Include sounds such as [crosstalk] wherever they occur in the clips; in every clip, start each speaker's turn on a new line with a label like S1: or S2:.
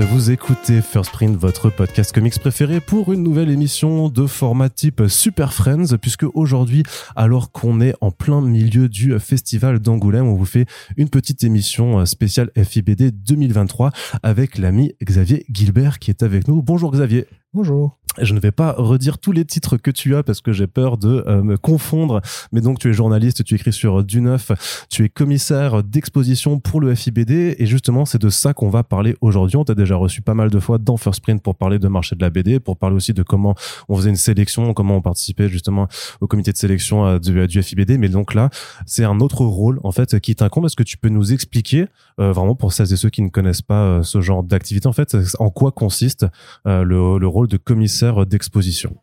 S1: vous écoutez First Print, votre podcast comics préféré pour une nouvelle émission de format type Super Friends, puisque aujourd'hui, alors qu'on est en plein milieu du festival d'Angoulême, on vous fait une petite émission spéciale FIBD 2023 avec l'ami Xavier Gilbert qui est avec nous. Bonjour Xavier.
S2: Bonjour.
S1: Je ne vais pas redire tous les titres que tu as parce que j'ai peur de euh, me confondre. Mais donc, tu es journaliste, tu écris sur Du Neuf, tu es commissaire d'exposition pour le FIBD. Et justement, c'est de ça qu'on va parler aujourd'hui. On t'a déjà reçu pas mal de fois dans First Print pour parler de marché de la BD, pour parler aussi de comment on faisait une sélection, comment on participait justement au comité de sélection euh, du, FIBD. Mais donc là, c'est un autre rôle, en fait, qui t'incombe. Est-ce que tu peux nous expliquer, euh, vraiment pour celles et ceux qui ne connaissent pas ce genre d'activité, en fait, en quoi consiste le rôle de commissaire d'exposition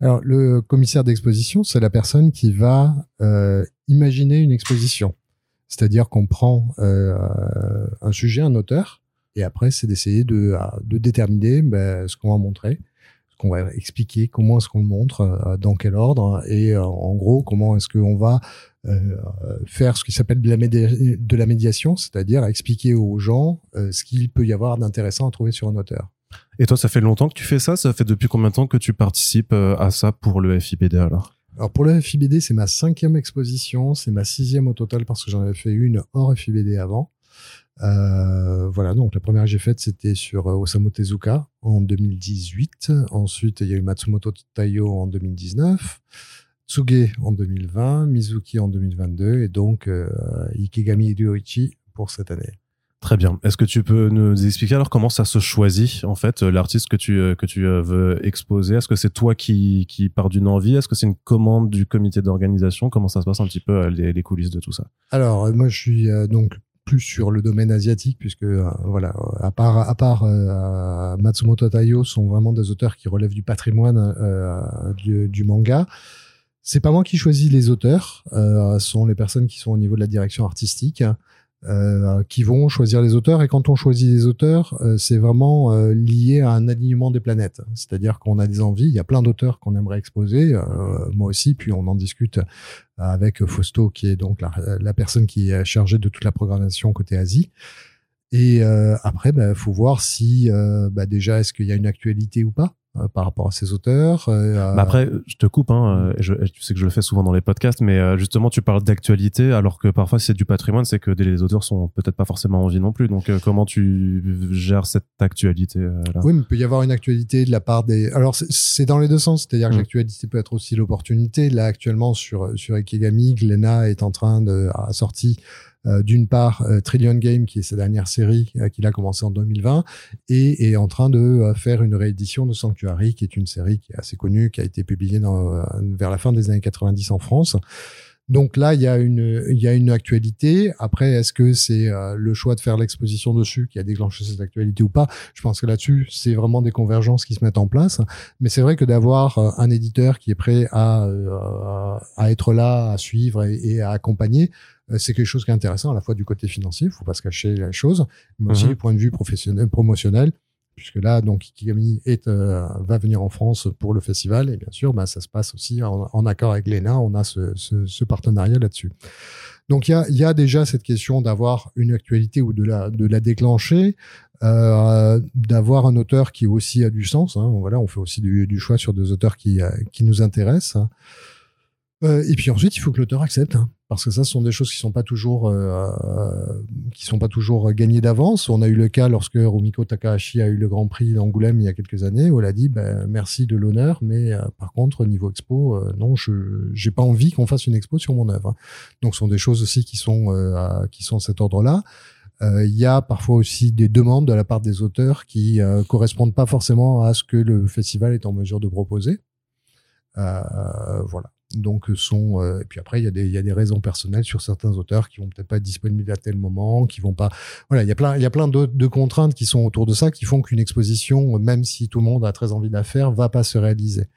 S2: Alors, le commissaire d'exposition, c'est la personne qui va euh, imaginer une exposition. C'est-à-dire qu'on prend euh, un sujet, un auteur, et après, c'est d'essayer de, déterminer ben, ce qu'on va montrer, ce qu'on va expliquer, comment est-ce qu'on le montre, euh, dans quel ordre, et en gros, comment est-ce qu'on va faire ce qui s'appelle de la médiation, c'est-à-dire expliquer aux gens ce qu'il peut y avoir d'intéressant à trouver sur un auteur.
S1: Et toi, ça fait longtemps que tu fais ça? Ça fait depuis combien de temps que tu participes euh, à ça pour le FIBD alors?
S2: Alors pour le FIBD, c'est ma cinquième exposition, c'est ma sixième au total parce que j'en avais fait une hors FIBD avant. Euh, voilà, donc la première que j'ai faite, c'était sur euh, Osamu Tezuka en 2018. Ensuite, il y a eu Matsumoto Taiyo en 2019, Tsuge en 2020, Mizuki en 2022 et donc Ikigami Ryoichi pour cette année.
S1: Très bien. Est-ce que tu peux nous expliquer alors comment ça se choisit en fait euh, l'artiste que tu euh, que tu euh, veux exposer? Est-ce que c'est toi qui qui d'une envie? Est-ce que c'est une commande du comité d'organisation? Comment ça se passe un petit peu les, coulisses de tout ça?
S2: Alors moi je suis donc plus sur le domaine asiatique puisque voilà à part à part Matsumoto Taiyo sont vraiment des auteurs qui relèvent du patrimoine du, du, manga. C'est pas moi qui choisis les auteurs, ce sont les personnes qui sont au niveau de la direction artistique. Euh, qui vont choisir les auteurs. Et quand on choisit les auteurs, euh, c'est vraiment euh, lié à un alignement des planètes. C'est-à-dire qu'on a des envies. Il y a plein d'auteurs qu'on aimerait exposer, moi aussi. Puis on en discute avec Fausto, qui est donc la, la, personne qui est chargée de toute la programmation côté Asie. Et après, il bah, faut voir si bah, déjà est-ce qu'il y a une actualité ou pas. Euh, par rapport à ces auteurs.
S1: Euh, bah après, je te coupe, hein, je, tu sais que je le fais souvent dans les podcasts, mais euh, justement, tu parles d'actualité, alors que parfois, si c'est du patrimoine, c'est que les auteurs sont peut-être pas forcément en vie non plus. Donc, comment tu gères cette actualité là?
S2: Oui, mais il peut y avoir une actualité de la part des. Alors, c'est dans les deux sens, c'est-à-dire que mmh. l'actualité peut être aussi l'opportunité. Là, actuellement, sur sur Ikegami, Glenna est en train de a sorti euh, d'une part euh, Trillion Game, qui est sa dernière série euh, qu'il a commencé en 2020, et est en train de faire une réédition de Sanctuary, qui est une série qui est assez connue, qui a été publiée vers la fin des années 90 en France. Donc là, il y a une, il y a une actualité. Après, est-ce que c'est le choix de faire l'exposition dessus qui a déclenché cette actualité ou pas? Je pense que là-dessus, c'est vraiment des convergences qui se mettent en place. Mais c'est vrai que d'avoir un éditeur qui est prêt à, à être là, à suivre et à accompagner, euh, c'est quelque chose qui est intéressant à la fois du côté financier, il faut pas se cacher la chose, mais aussi mhm. du point de vue professionnel, promotionnel, puisque là, donc, Ikigami est, euh, va venir en France pour le festival, et bien sûr, bah, ça se passe aussi en, accord avec l'ENA, on a ce, partenariat là-dessus. Donc, il y a, déjà cette question d'avoir une actualité ou de la, de la déclencher, euh, d'avoir un auteur qui aussi a du sens. Hein. Voilà, on fait aussi du, choix sur des auteurs qui, euh, qui nous intéressent. Euh, et puis ensuite, il faut que l'auteur accepte, hein, parce que ça, ce sont des choses qui sont pas toujours, euh, euh, qui sont pas toujours gagnées d'avance. On a eu le cas lorsque Rumiko Takahashi a eu le Grand Prix d'Angoulême il y a quelques années, où elle a dit ben, merci de l'honneur, mais par contre, niveau expo, non, je j'ai pas envie qu'on fasse une expo sur mon œuvre. Donc, ce sont des choses aussi qui sont qui sont de cet ordre-là. Il y a parfois aussi des demandes de la part des auteurs qui correspondent pas forcément à ce que le festival est en mesure de proposer. voilà. Donc, euh, sont, euh, et puis après, il y, a des, il y a des raisons personnelles sur certains auteurs qui vont peut-être pas être disponibles à tel moment, qui vont pas. Voilà, il y a plein, il y a plein de, contraintes qui sont autour de ça, qui font qu'une exposition, même si tout le monde a très envie de la faire, va pas se réaliser.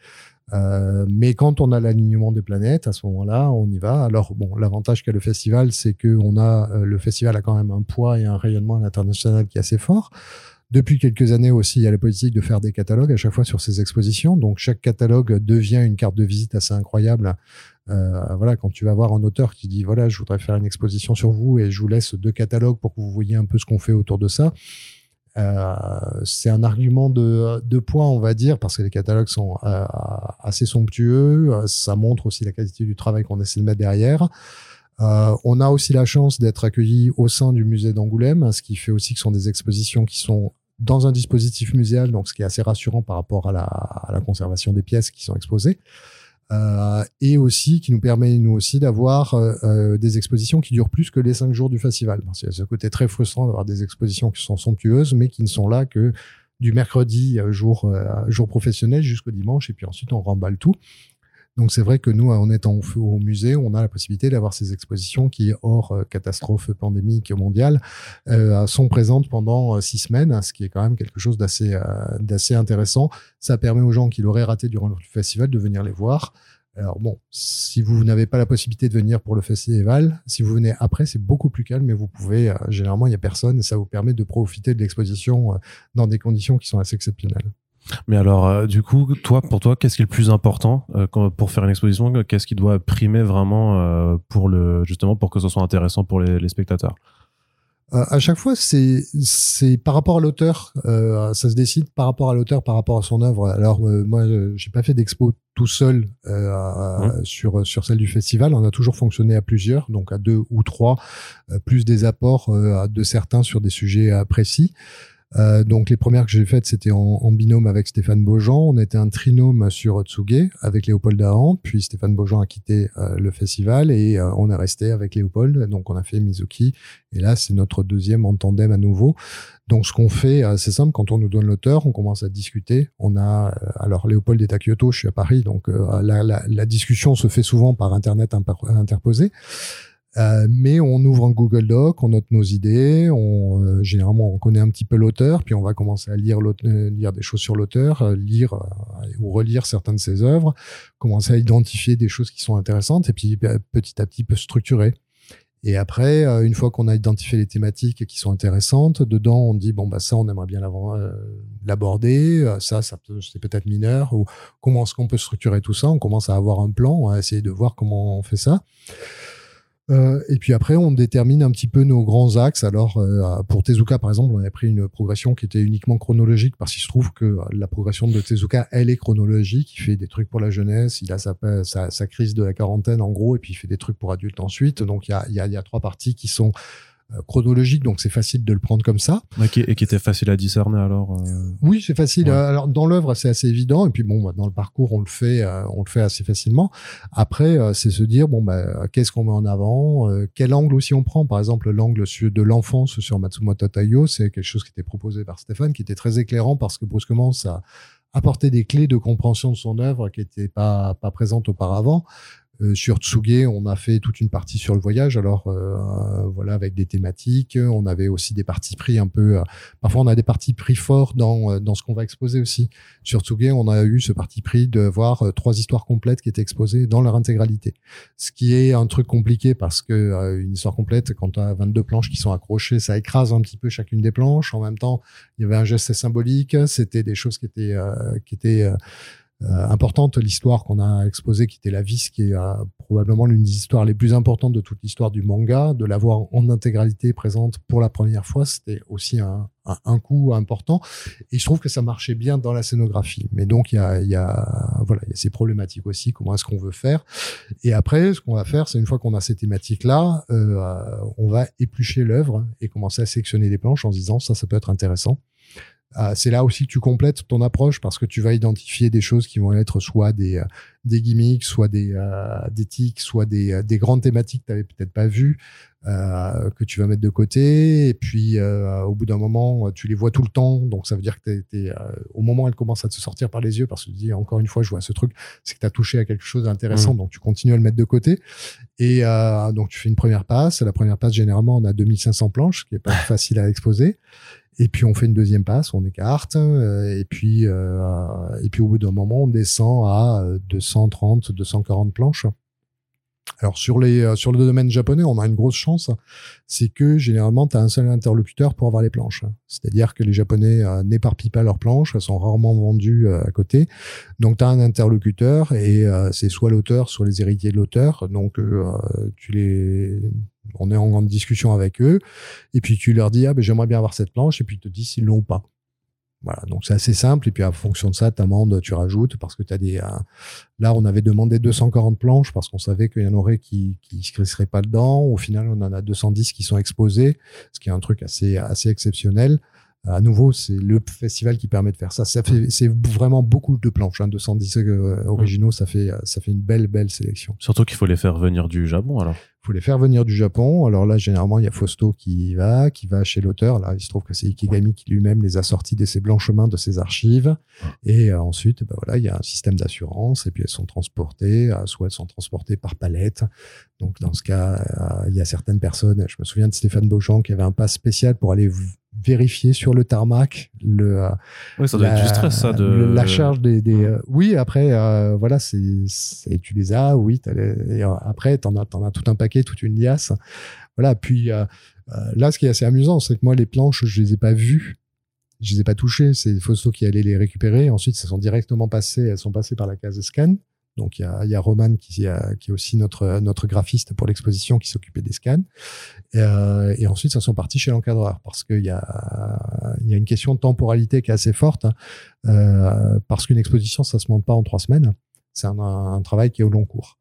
S2: Euh, mais quand on a l'alignement des planètes, à ce moment-là, on y va. Alors bon, l'avantage qu'a le festival, c'est que on a euh, le festival a quand même un poids et un rayonnement international qui est assez fort. Depuis quelques années aussi, il y a la politique de faire des catalogues à chaque fois sur ces expositions. Donc chaque catalogue devient une carte de visite assez incroyable. Euh, voilà, quand tu vas voir un auteur qui dit voilà, je voudrais faire une exposition sur vous et je vous laisse deux catalogues pour que vous voyez un peu ce qu'on fait autour de ça. Euh, c'est un argument de, de points, on va dire, parce que les catalogues sont euh, assez somptueux. Ça montre aussi la qualité du travail qu'on essaie de mettre derrière. On a aussi la chance d'être accueilli au sein du musée d'Angoulême, ce qui fait aussi que ce sont des expositions qui sont dans un dispositif muséal, donc ce qui est assez rassurant par rapport à la, conservation des pièces qui sont exposées. Euh, et aussi qui nous permet nous aussi d'avoir euh, euh, des expositions qui durent plus que les cinq jours du festival. A ce côté très frustrant d'avoir des expositions qui sont somptueuses, mais qui ne sont là que du mercredi jour jour professionnel jusqu'au dimanche, et puis ensuite on remballe tout. Donc c'est vrai que nous, en étant au, musée, on a la possibilité d'avoir ces expositions qui, hors catastrophe pandémique mondiale, sont présentes pendant six semaines, ce qui est quand même quelque chose d'assez d'assez intéressant. Ça permet aux gens qui l'auraient raté durant le festival de venir les voir. Alors bon, si vous n'avez pas la possibilité de venir pour le festival, si vous venez après, c'est beaucoup plus calme, mais vous pouvez, généralement, il n'y a personne et ça vous permet de profiter de l'exposition dans des conditions qui sont assez exceptionnelles.
S1: Mais alors, euh, du coup, toi, pour toi, qu'est-ce qui est le plus important euh, pour faire une exposition Qu'est-ce qui doit primer vraiment euh, pour le justement pour que ce soit intéressant pour les, spectateurs?
S2: À chaque fois, c'est c'est par rapport à l'auteur. ça se décide par rapport à l'auteur, par rapport à son œuvre. Alors moi, j'ai pas fait d'expo tout seul mmh. sur sur celle du festival. On a toujours fonctionné à plusieurs, donc à deux ou trois, plus des apports de certains sur des sujets précis. Euh, donc les premières que j'ai faites, c'était en, binôme avec Stéphane Beaujean. On était un trinôme sur Tsuge avec Léopold Dahan. Puis Stéphane Beaujean a quitté euh, le festival et euh, on est resté avec Léopold. Donc on a fait Mizuki. Et là, c'est notre deuxième en tandem à nouveau. Donc ce qu'on fait, c'est simple. Quand on nous donne l'auteur, on commence à discuter. On a alors Léopold est à Kyoto, je suis à Paris. Donc la, la, la, discussion se fait souvent par internet interposé. Euh, mais on ouvre un Google Doc, on note nos idées, on euh, généralement on connaît un petit peu l'auteur, puis on va commencer à lire, euh, lire des choses sur l'auteur, lire ou relire certaines de ses œuvres, commencer à identifier des choses qui sont intéressantes, et puis bah, petit à petit peut structurer. Et après, une fois qu'on a identifié les thématiques qui sont intéressantes, dedans on dit bon bah ça on aimerait bien l'aborder, ça ça c'est peut-être mineur, ou comment est-ce qu'on peut structurer tout ça? On commence à avoir un plan, à essayer de voir comment on fait ça. Euh, et puis après, on détermine un petit peu nos grands axes. Alors, euh, pour Tezuka, par exemple, on a pris une progression qui était uniquement chronologique parce qu'il se trouve que la progression de Tezuka, elle est chronologique. Il fait des trucs pour la jeunesse, il a sa, sa, crise de la quarantaine en gros, et puis il fait des trucs pour adultes ensuite. Donc, il y a, trois parties qui sont euh, chronologique, donc c'est facile de le prendre comme ça.
S1: et qui était facile à discerner alors. Euh,
S2: oui, c'est facile. Alors dans l'œuvre, c'est assez évident, et puis bon, bah, dans le parcours, on le fait, euh, on le fait assez facilement. Après, c'est se dire bon, bah, qu'est-ce qu'on met en avant, quel angle aussi on prend. Par exemple, l'angle de l'enfance sur Matsumoto Taiyo, c'est quelque chose qui était proposé par Stéphane, qui était très éclairant parce que brusquement, ça apportait des clés de compréhension de son œuvre qui n'étaient pas pas présentes auparavant. Euh, sur Tsuge, on a fait toute une partie sur le voyage. Alors euh, voilà, avec des thématiques. On avait aussi des parties pris un peu. Euh, parfois, on a des parties pris forts dans dans ce qu'on va exposer aussi. Sur Tsuge, on a eu ce parti pris de voir trois histoires complètes qui étaient exposées dans leur intégralité. Ce qui est un truc compliqué parce que une histoire complète, quand tu as 22 planches qui sont accrochées, ça écrase un petit peu chacune des planches. En même temps, il y avait un geste symbolique. C'était des choses qui étaient qui étaient euh, importante, l'histoire qu'on a exposée, qui était la vis, qui est euh, probablement l'une des histoires les plus importantes de toute l'histoire du manga, de l'avoir en intégralité présente pour la première fois, c'était aussi un, un, un, coup important. Et je trouve que ça marchait bien dans la scénographie. Mais donc il y a, y a voilà, il y a ces problématiques aussi. Comment est-ce qu'on veut faire Et après, ce qu'on va faire, c'est une fois qu'on a ces thématiques-là, euh, on va éplucher l'œuvre et commencer à sectionner des planches en se disant ça, ça peut être intéressant. Euh, c'est là aussi que tu complètes ton approche parce que tu vas identifier des choses qui vont être soit des, euh, des gimmicks, soit des, euh, des tics, soit des, des grandes thématiques que tu n'avais peut-être pas vues, que tu vas mettre de côté. Et puis, au bout d'un moment, tu les vois tout le temps. Donc, ça veut dire que t'es, au moment où elles commencent à te sortir par les yeux, parce que tu dis, encore une fois, je vois ce truc, c'est que tu as touché à quelque chose d'intéressant. Mmh. Donc, tu continues à le mettre de côté. Et donc, tu fais une première passe. La première passe, généralement, on a 2500 planches, ce qui est pas [laughs] facile à exposer. Et puis on fait une deuxième passe, on écarte, euh, et puis euh, et puis au bout d'un moment, on descend à 230, 240 planches. Alors sur les euh, sur le domaine japonais, on a une grosse chance, c'est que généralement tu as un seul interlocuteur pour avoir les planches. C'est-à-dire que les japonais n'éparpillent pas leurs planches, elles sont rarement vendues à côté. Donc tu as un interlocuteur et c'est soit l'auteur, soit les héritiers de l'auteur. Donc tu les On est en grande discussion avec eux. Et puis tu leur dis, ah ben j'aimerais bien avoir cette planche. Et puis ils te disent s'ils l'ont pas. Voilà, donc c'est assez simple. Et puis, en fonction de ça, tu amendes, tu rajoutes parce que tu as des. Euh, là, on avait demandé 240 planches parce qu'on savait qu'il y en aurait qui qui se seraient pas dedans. Au final, on en a 210 qui sont exposés, ce qui est un truc assez assez exceptionnel. À nouveau, c'est le festival qui permet de faire ça. Ça fait, c'est vraiment beaucoup de planches. Hein, 210 euh, originaux, ça fait, ça fait une belle, belle sélection.
S1: Surtout qu'il faut les faire venir du Japon, alors.
S2: Il faut les faire venir du Japon. Alors là, généralement, il y a Fausto qui y va, qui va chez l'auteur. Là, il se trouve que c'est Ikigami qui lui-même les a sortis de ses blancs chemins, de ses archives. Et euh, ensuite, bah voilà, il y a un système d'assurance. Et puis elles sont transportées, euh, soit elles sont transportées par palette. Donc dans ce cas, il y a certaines personnes. Je me souviens de Stéphane Beauchamp qui avait un pass spécial pour aller vérifier sur le tarmac le
S1: oui, ça doit
S2: la,
S1: être du stress ça de
S2: la charge des, des euh, oui après euh, voilà c'est tu les as oui les, et après t'en as t'en as tout un paquet toute une liasse. Voilà puis euh, là ce qui est assez amusant c'est que moi les planches je les ai pas vues. Je les ai pas touchées c'est Fausto qui allait les récupérer. Ensuite elles sont directement passées elles sont passées par la case scan donc il y a, Roman qui, est aussi notre graphiste pour l'exposition qui s'occupait des scans. Et, euh, ensuite, ça sont partis chez l'encadreur parce qu'il y a une question de temporalité qui est assez forte hein. euh, parce qu'une exposition ça se monte pas en trois semaines. C'est un, travail qui est au long cours.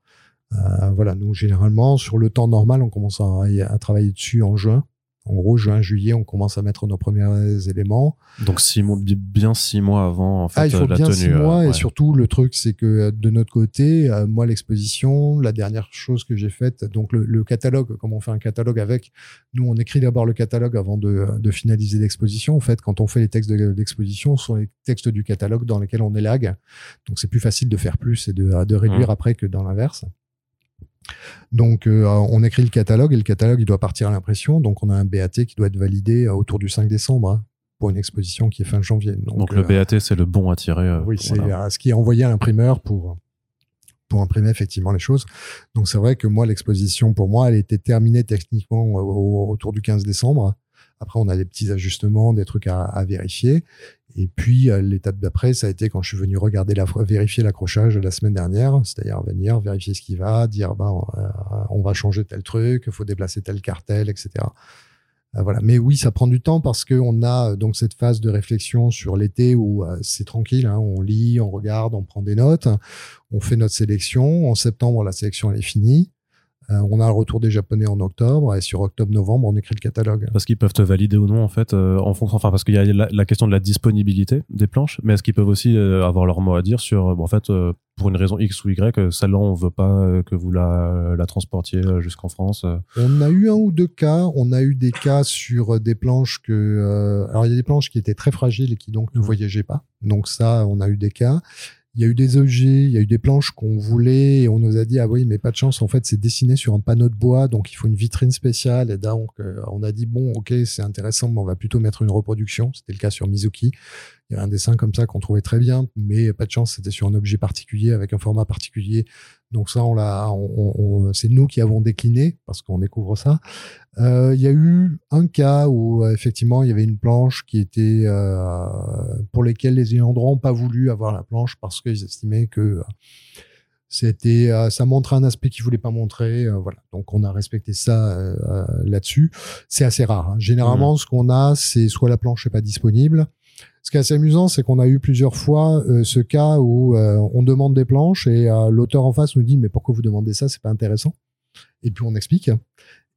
S2: Euh, voilà, nous généralement sur le temps normal, on commence à travailler dessus en juin en gros, juin, juillet, on commence à mettre nos premiers éléments.
S1: Donc six mois, bien six mois avant en fait,
S2: ah, il faut
S1: la
S2: bien
S1: tenue.
S2: six mois
S1: euh,
S2: et
S1: ouais.
S2: surtout le truc, c'est que euh, de notre côté, euh, moi l'exposition, la dernière chose que j'ai faite, donc le, le, catalogue, comme on fait un catalogue avec, nous on écrit d'abord le catalogue avant de, de finaliser l'exposition. En fait, quand on fait les textes de l'exposition, ce sont les textes du catalogue dans lesquels on élague. Donc c'est plus facile de faire plus et de, de réduire
S1: Mmh.
S2: après que dans l'inverse. Donc, euh, on écrit le catalogue et le catalogue, il doit partir à l'impression. Donc, on a un BAT qui doit être validé euh, autour du 5 décembre hein, pour une exposition qui est fin janvier. Donc,
S1: Donc, le
S2: euh,
S1: BAT, c'est le bon à tirer.
S2: oui, c'est
S1: voilà.
S2: ce qui est envoyé à l'imprimeur pour pour imprimer effectivement les choses. Donc, c'est vrai que moi, l'exposition, pour moi, elle était terminée techniquement au- au- autour du 15 décembre. Après, on a des petits ajustements, des trucs à, à vérifier. Et puis, euh, l'étape d'après, ça a été quand je suis venu regarder la, vérifier l'accrochage la semaine dernière, c'est-à-dire venir vérifier ce qui va, dire, bah, euh, on va changer tel truc, il faut déplacer tel cartel, etc. Euh, voilà. Mais oui, ça prend du temps parce qu'on a euh, donc cette phase de réflexion sur l'été où euh, c'est tranquille, hein, on lit, on regarde, on prend des notes, on fait notre sélection. En septembre, la sélection elle est finie. Euh, on a le retour des Japonais en octobre et sur octobre-novembre, on écrit le catalogue.
S1: Parce qu'ils peuvent te valider ou non, en fait, euh, en fonction, enfin, parce qu'il y a la, la, question de la disponibilité des planches, mais est-ce qu'ils peuvent aussi euh, avoir leur mot à dire sur, bon, en fait, pour une raison X ou Y, celle-là, on veut pas que vous la, la transportiez jusqu'en France.
S2: On a eu un ou deux cas. On a eu des cas sur des planches que, alors il y a des planches qui étaient très fragiles et qui donc ne voyageaient pas. Donc ça, on a eu des cas. Il y a eu des objets, il y a eu des planches qu'on voulait et on nous a dit ah oui mais pas de chance. En fait c'est dessiné sur un panneau de bois donc il faut une vitrine spéciale. Et donc euh, on a dit bon ok c'est intéressant mais on va plutôt mettre une reproduction. C'était le cas sur Mizuki il y avait un dessin comme ça qu'on trouvait très bien mais pas de chance c'était sur un objet particulier avec un format particulier donc ça on l'a on, on, c'est nous qui avons décliné parce qu'on découvre ça euh, il y a eu un cas où euh, effectivement il y avait une planche qui était euh, pour lesquelles les ayants droit n'ont pas voulu avoir la planche parce qu'ils estimaient que c'était euh, ça montrait un aspect qu'ils voulaient pas montrer euh, voilà donc on a respecté ça euh, là-dessus c'est assez rare hein. généralement mmh. ce qu'on a c'est soit la planche n'est pas disponible ce qui est assez amusant, c'est qu'on a eu plusieurs fois euh, ce cas où euh, on demande des planches et euh, l'auteur en face nous dit mais pourquoi vous demandez ça C'est pas intéressant? Et puis on explique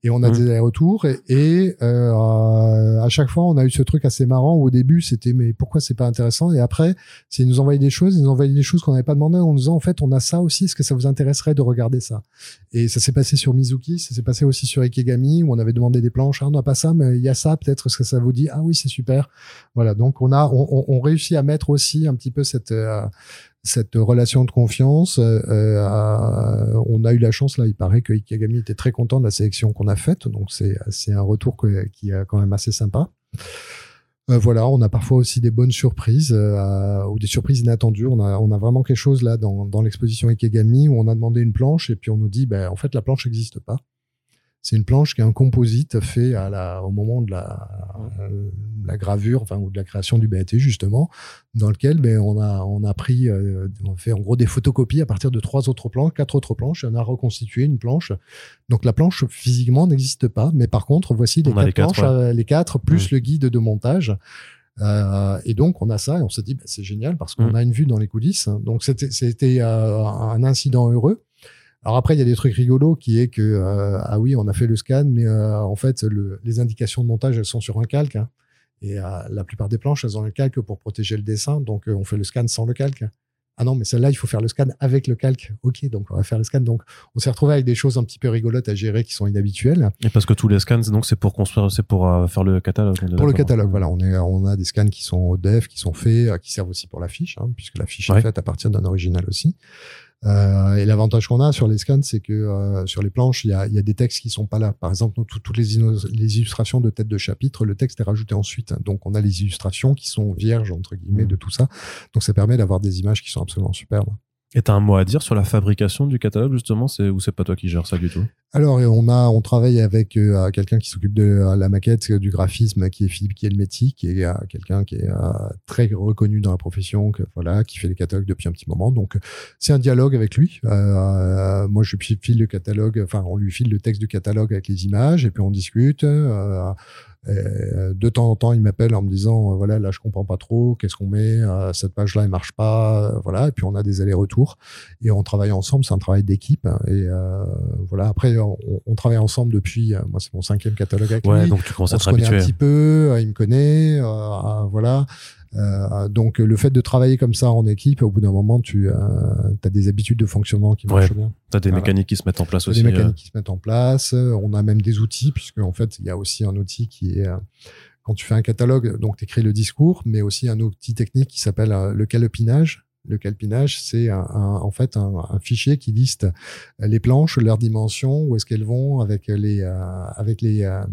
S2: et on a mmh. des retours et, et euh, à chaque fois on a eu ce truc assez marrant où au début c'était mais pourquoi c'est pas intéressant? Et après c'est ils nous envoyaient des choses ils nous envoyaient des choses qu'on n'avait pas demandé en nous disant en fait on a ça aussi est-ce que ça vous intéresserait de regarder ça? Et ça s'est passé sur Mizuki ça s'est passé aussi sur Ikegami où on avait demandé des planches. Ah, on n'a pas ça mais il y a ça peut-être est-ce que ça vous dit? Ah oui c'est super. Voilà donc on a on, on, on, réussit à mettre aussi un petit peu cette euh, cette relation de confiance. Euh, euh, on a eu la chance là, il paraît que Ikegami était très content de la sélection qu'on a faite, donc c'est un retour qui est quand même assez sympa. Euh, voilà, on a parfois aussi des bonnes surprises ou des surprises inattendues. On a, on a vraiment quelque chose là dans, dans l'exposition Ikegami où on a demandé une planche et puis on nous dit, ben, en fait, la planche n'existe pas. C'est une planche qui est un composite fait à la, au moment de la, euh, la gravure, enfin, ou de la création du BAT, justement, dans lequel ben, on, a, on a pris, euh, on fait en gros des photocopies à partir de trois autres planches, quatre autres planches, et on a reconstitué une planche. Donc la planche physiquement n'existe pas, mais par contre, voici les quatre planches, euh, les quatre, plus le guide de montage. Euh, et donc on a ça et on s'est dit bah, c'est génial parce qu'on a une vue dans les coulisses. Donc c'était c'était un incident heureux. Alors après, il y a des trucs rigolos qui est que euh, ah oui, on a fait le scan, mais euh, en fait, le, les indications de montage elles sont sur un calque. Hein, et euh, la plupart des planches, elles ont un calque pour protéger le dessin, donc on fait le scan sans le calque. Ah non, mais celle-là, il faut faire le scan avec le calque. Ok, donc on va faire le scan. Donc on s'est retrouvé avec des choses un petit peu rigolotes à gérer qui sont inhabituelles.
S1: Et parce que tous les scans, donc c'est pour construire, c'est pour faire le catalogue.
S2: Pour le catalogue, voilà, on est, on a des scans qui sont au dev, qui sont faits, qui servent aussi pour la fiche, hein, puisque la fiche est faite à partir d'un original aussi. Euh, et l'avantage qu'on a sur les scans, c'est que euh, sur les planches, il y a, y a, des textes qui sont pas là. Par exemple, toutes les, les, illustrations de tête de chapitre, le texte est rajouté ensuite. Donc, on a les illustrations qui sont vierges entre guillemets de tout ça. Donc, ça permet d'avoir des images qui sont absolument superbes.
S1: Et tu as un mot à dire sur la fabrication du catalogue, justement, c'est ou c'est pas toi qui gères ça du tout?
S2: Alors, on a, on travaille avec euh, quelqu'un qui s'occupe de euh, la maquette, du graphisme, qui est Philippe qui est euh, quelqu'un qui est très reconnu dans la profession, voilà, qui fait les catalogues depuis un petit moment. Donc, c'est un dialogue avec lui. moi, je file le catalogue, enfin, on lui file le texte du catalogue avec les images, et puis on discute. Euh, de temps en temps, il m'appelle en me disant euh, voilà, là je comprends pas trop, qu'est-ce qu'on met, euh, cette page-là elle marche pas, voilà. Et puis on a des allers-retours et on travaille ensemble. C'est un travail d'équipe et voilà. Après, on, travaille ensemble depuis. moi, c'est mon cinquième catalogue avec
S1: ouais, Donc tu commences à te un
S2: petit peu, il me connaît, voilà. Euh, donc le fait de travailler comme ça en équipe, au bout d'un moment, tu euh, as des habitudes de fonctionnement qui marchent bien.
S1: Tu as des mécaniques qui se mettent en place aussi.
S2: Des mécaniques euh. qui se mettent en place. On a même des outils, puisque en fait, il y a aussi un outil qui est quand tu fais un catalogue, donc tu écris le discours, mais aussi un outil technique qui s'appelle le calopinage, le calpinage, c'est un, en fait un, un, fichier qui liste les planches, leurs dimensions, où est-ce qu'elles vont avec les euh, avec les euh,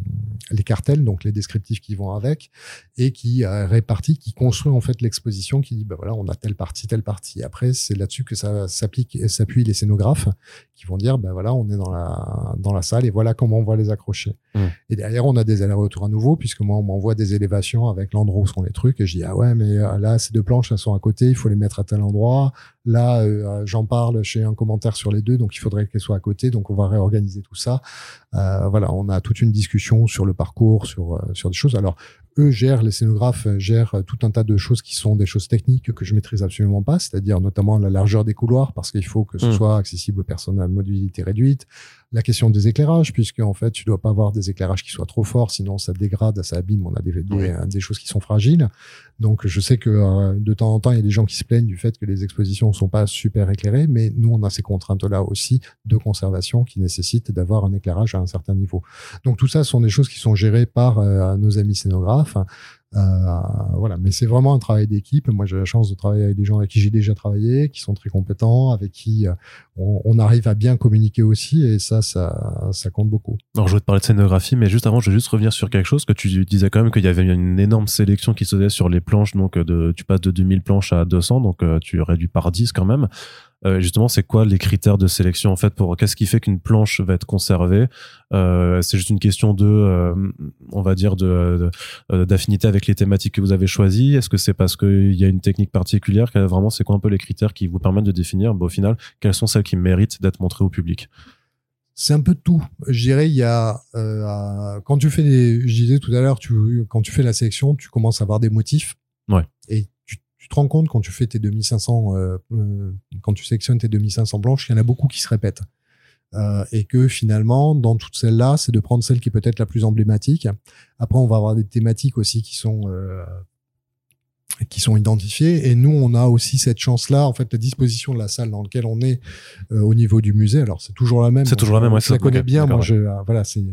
S2: les cartels, donc les descriptifs qui vont avec, et qui euh, répartit, qui construit en fait l'exposition, qui dit bah voilà, on a telle partie, telle partie. Après, c'est là-dessus que ça s'applique, s'appuie les scénographes, qui vont dire bah voilà, on est dans la dans la salle et voilà comment on va les accrocher. Mmh. Et derrière, on a des allers-retours à nouveau, puisque moi on m'envoie des élévations avec l'endroit où sont les trucs, et je dis ah ouais, mais là ces deux planches elles sont à côté, il faut les mettre à tel endroit. Là, euh, j'en parle chez un commentaire sur les deux, donc il faudrait qu'elle soit à côté. Donc on va réorganiser tout ça. Euh, voilà, on a toute une discussion sur le parcours, sur euh, sur des choses. Alors eux gèrent, les scénographes gèrent tout un tas de choses qui sont des choses techniques que je maîtrise absolument pas, c'est-à-dire notamment la largeur des couloirs, parce qu'il faut que ce mmh. soit accessible aux personnes à mobilité réduite, la question des éclairages, puisque en fait, tu dois pas avoir des éclairages qui soient trop forts, sinon ça dégrade, ça abîme. On a des, des, choses qui sont fragiles. Donc, je sais que euh, de temps en temps, il y a des gens qui se plaignent du fait que les expositions sont pas super éclairées, mais nous, on a ces contraintes-là aussi de conservation qui nécessitent d'avoir un éclairage à un certain niveau. Donc, tout ça sont des choses qui sont gérées par euh, nos amis scénographes. Euh, voilà, mais c'est vraiment un travail d'équipe. Moi, j'ai la chance de travailler avec des gens avec qui j'ai déjà travaillé, qui sont très compétents, avec qui euh, on, arrive à bien communiquer aussi, et ça, ça, compte beaucoup.
S1: Alors, je vais te parler de scénographie, mais juste avant, je vais juste revenir sur quelque chose que tu disais quand même qu'il y avait une énorme sélection qui se faisait sur les planches, donc de, tu passes de 2000 planches à 200, donc euh, tu réduis par 10 quand même. Euh, justement, c'est quoi les critères de sélection en fait pour qu'est-ce qui fait qu'une planche va être conservée? Euh, C'est juste une question de, euh, on va dire, de d'affinité avec les thématiques que vous avez choisies. Est-ce que c'est parce qu'il y a une technique particulière? Vraiment, c'est quoi un peu les critères qui vous permettent de définir, bah, au final, quelles sont celles qui méritent d'être montrées au public?
S2: C'est un peu tout. Je dirais, il y a quand tu fais des, je disais tout à l'heure, tu quand tu fais la sélection, tu commences à avoir des motifs.
S1: Ouais.
S2: Et te rends compte quand tu fais tes 2500, euh, euh, quand tu sélectionnes tes 2500 blanches, il y en a beaucoup qui se répètent. Euh, et que finalement, dans toutes celles-là, c'est de prendre celle qui est peut-être la plus emblématique. Après, on va avoir des thématiques aussi qui sont euh, qui sont identifiées. Et nous, on a aussi cette chance-là, en fait, la disposition de la salle dans laquelle on est euh, au niveau du musée. Alors, c'est toujours la même.
S1: C'est toujours la même. Ouais,
S2: je la connais bien. Moi, je, voilà, c'est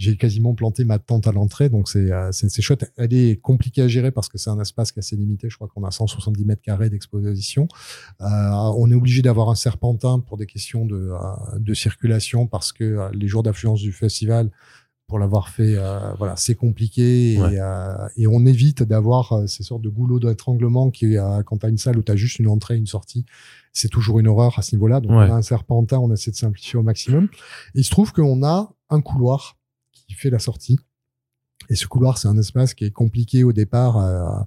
S2: j'ai quasiment planté ma tente à l'entrée, donc c'est euh, c'est chouette. Elle est compliquée à gérer parce que c'est un espace qui est assez limité. Je crois qu'on a 170 mètres carrés d'exposition. Euh, on est obligé d'avoir un serpentin pour des questions de, euh, de circulation parce que les jours d'affluence du festival pour l'avoir fait, euh, voilà, c'est compliqué et, euh, et, on évite d'avoir euh, ces sortes de goulots d'étranglement qui, quand tu as une salle où tu as juste une entrée, une sortie, c'est toujours une horreur à ce niveau-là. Donc, on a un serpentin, on essaie de simplifier au maximum. Et il se trouve qu'on a un couloir fait la sortie. Et ce couloir, c'est un espace qui est compliqué au départ à,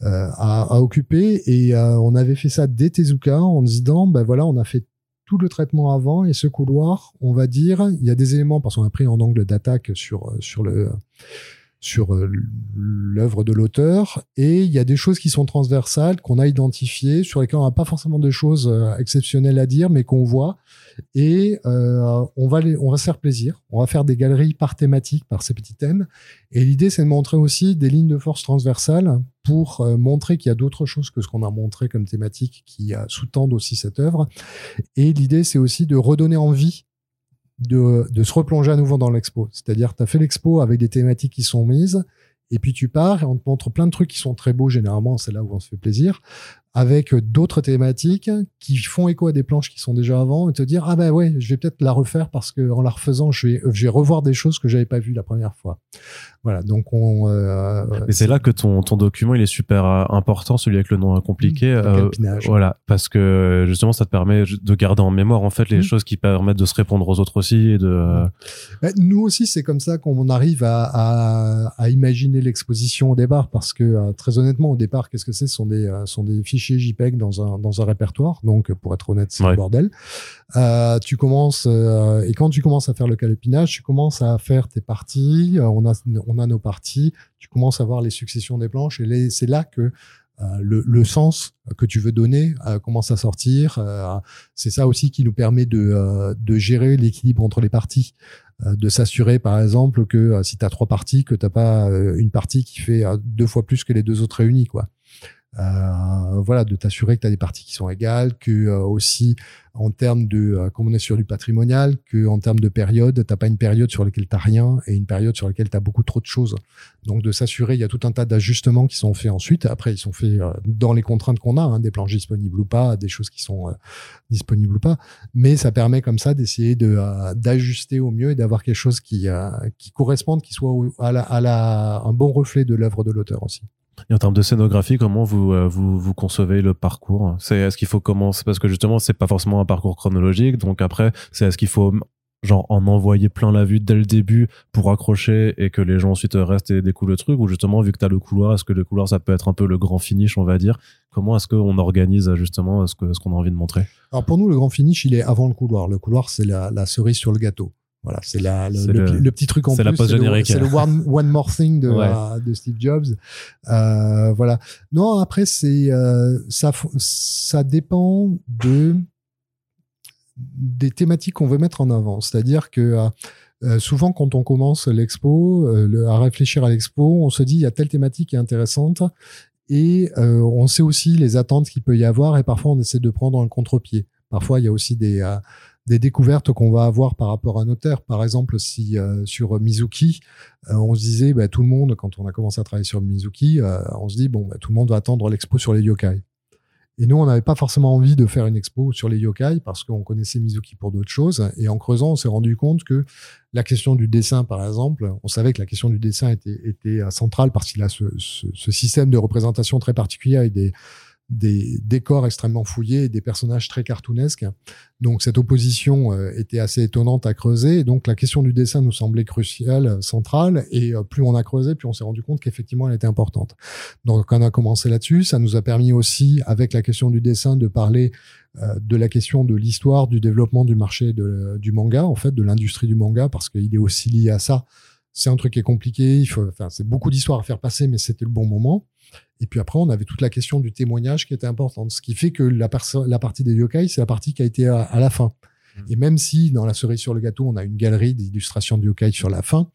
S2: à, occuper. Et on avait fait ça dès Tezuka en disant, ben voilà, on a fait tout le traitement avant et ce couloir, on va dire, il y a des éléments parce qu'on a pris en angle d'attaque sur euh, sur le sur euh, l'œuvre de l'auteur. Et il y a des choses qui sont transversales qu'on a identifiées sur lesquelles on n'a pas forcément de choses euh, exceptionnelles à dire mais qu'on voit. Et euh, on va on va se faire plaisir. On va faire des galeries par thématique par ces petits thèmes. Et l'idée c'est de montrer aussi des lignes de force transversales pour montrer qu'il y a d'autres choses que ce qu'on a montré comme thématique qui sous-tendent aussi cette œuvre. Et l'idée c'est aussi de redonner envie de, de, se replonger à nouveau dans l'expo. C'est-à-dire, tu as fait l'expo avec des thématiques qui sont mises, et puis tu pars et on te montre plein de trucs qui sont très beaux, généralement, c'est là où on se fait plaisir avec d'autres thématiques qui font écho à des planches qui sont déjà avant et te dire ah ben ouais je vais peut-être la refaire parce que en la refaisant je vais je vais revoir des choses que j'avais pas vues la première fois voilà donc on euh,
S1: mais c'est là que ton ton document il est super euh, important celui avec le nom compliqué mmh, euh, voilà parce que justement ça te permet de garder en mémoire en fait les mmh. choses qui permettent de se répondre aux autres aussi et de mmh.
S2: bah, nous aussi c'est comme ça qu'on arrive à, à, à imaginer l'exposition au départ parce que très honnêtement au départ qu'est-ce que c'est? Ce sont des sont des fichiers JPEG dans un, dans un répertoire. Donc, pour être honnête, c'est le bordel. Euh, tu commences, euh, et quand tu commences à faire le calopinage, tu commences à faire tes parties. Euh, on, a, on a nos parties. Tu commences à voir les successions des planches. Et c'est là que le, le, sens que tu veux donner commence à sortir. c'est ça aussi qui nous permet de, gérer l'équilibre entre les parties de s'assurer par exemple que si tu as trois parties que tu pas une partie qui fait deux fois plus que les deux autres réunies quoi euh, voilà, de t'assurer que tu as des parties qui sont égales, que euh, aussi en termes de, euh, comme on est sur du patrimonial, que en termes de période, t'as pas une période sur laquelle t'as rien et une période sur laquelle tu as beaucoup trop de choses. Donc de s'assurer, il y a tout un tas d'ajustements qui sont faits ensuite. Après, ils sont faits dans les contraintes qu'on a, hein, des planches disponibles ou pas, des choses qui sont disponibles ou pas. Mais ça permet comme ça d'essayer de d'ajuster au mieux et d'avoir quelque chose qui qui corresponde, qui soit à la, à la un bon reflet de l'œuvre de l'auteur aussi.
S1: Et en termes de scénographie, comment vous, euh, vous, vous concevez le parcours? C'est est-ce qu'il faut commencer parce que justement c'est pas forcément un parcours chronologique, donc après c'est est-ce qu'il faut genre en envoyer plein la vue dès le début pour accrocher et que les gens ensuite restent et découlent le truc? Ou justement vu que tu as le couloir est-ce que le couloir ça peut être un peu le grand finish on va dire? Comment est-ce qu'on organise justement ce que ce qu'on a envie de montrer?
S2: Alors pour nous le grand finish il est avant le couloir. Le couloir c'est la cerise sur le gâteau voilà, c'est la le, le, petit truc en plus. C'est le, one, one, more thing de, euh, de Steve Jobs. Euh, voilà. Non, après c'est euh, ça ça dépend de des thématiques qu'on veut mettre en avant. C'est-à-dire que euh, souvent quand on commence l'expo, à réfléchir à l'expo, on se dit il y a telle thématique qui est intéressante et on sait aussi les attentes qu'il peut y avoir et parfois on essaie de prendre un contre-pied. Parfois il y a aussi des des découvertes qu'on va avoir par rapport à nos terres. Par exemple, si euh, sur Mizuki, euh, on se disait, bah, tout le monde, quand on a commencé à travailler sur Mizuki, euh, on se dit, bon, bah, tout le monde va attendre l'expo sur les yokai. Et nous, on n'avait pas forcément envie de faire une expo sur les yokai parce qu'on connaissait Mizuki pour d'autres choses. Et en creusant, on s'est rendu compte que la question du dessin, par exemple, on savait que la question du dessin était, était centrale parce qu'il a ce, ce, ce, système de représentation très particulier avec des, des décors extrêmement fouillés et des personnages très cartoonesques. Donc cette opposition euh, était assez étonnante à creuser. Et donc la question du dessin nous semblait cruciale, centrale. Et euh, plus on a creusé, plus on s'est rendu compte qu'effectivement elle était importante. Donc on a commencé là-dessus, ça nous a permis aussi, avec la question du dessin, de parler euh, de la question de l'histoire, du développement du marché du manga, en fait, de l'industrie du manga, parce qu'il est aussi lié à ça. C'est un truc qui est compliqué. Il faut, enfin, c'est beaucoup d'histoires à faire passer, mais c'était le bon moment. Et puis après, on avait toute la question du témoignage qui était importante. Ce qui fait que la, la partie des yokai, c'est la partie qui a été à, la fin. Mmh. Et même si dans la cerise sur le gâteau, on a une galerie d'illustrations de yokai sur la fin,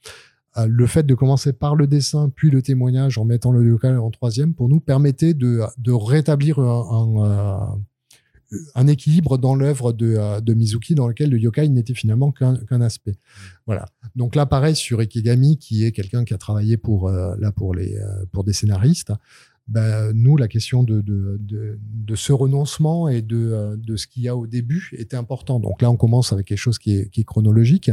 S2: euh, le fait de commencer par le dessin, puis le témoignage en mettant le yokai en troisième, pour nous, permettait de, de rétablir un, un, un équilibre dans l'œuvre de, euh, de, Mizuki dans lequel le yokai n'était finalement qu'un aspect. Voilà. Donc là, pareil sur Ikegami, qui est quelqu'un qui a travaillé pour euh, là pour les euh, pour des scénaristes. Ben, nous, la question de, de, de, de ce renoncement et de, de ce qu'il y a au début était important. Donc là, on commence avec quelque chose qui est chronologique.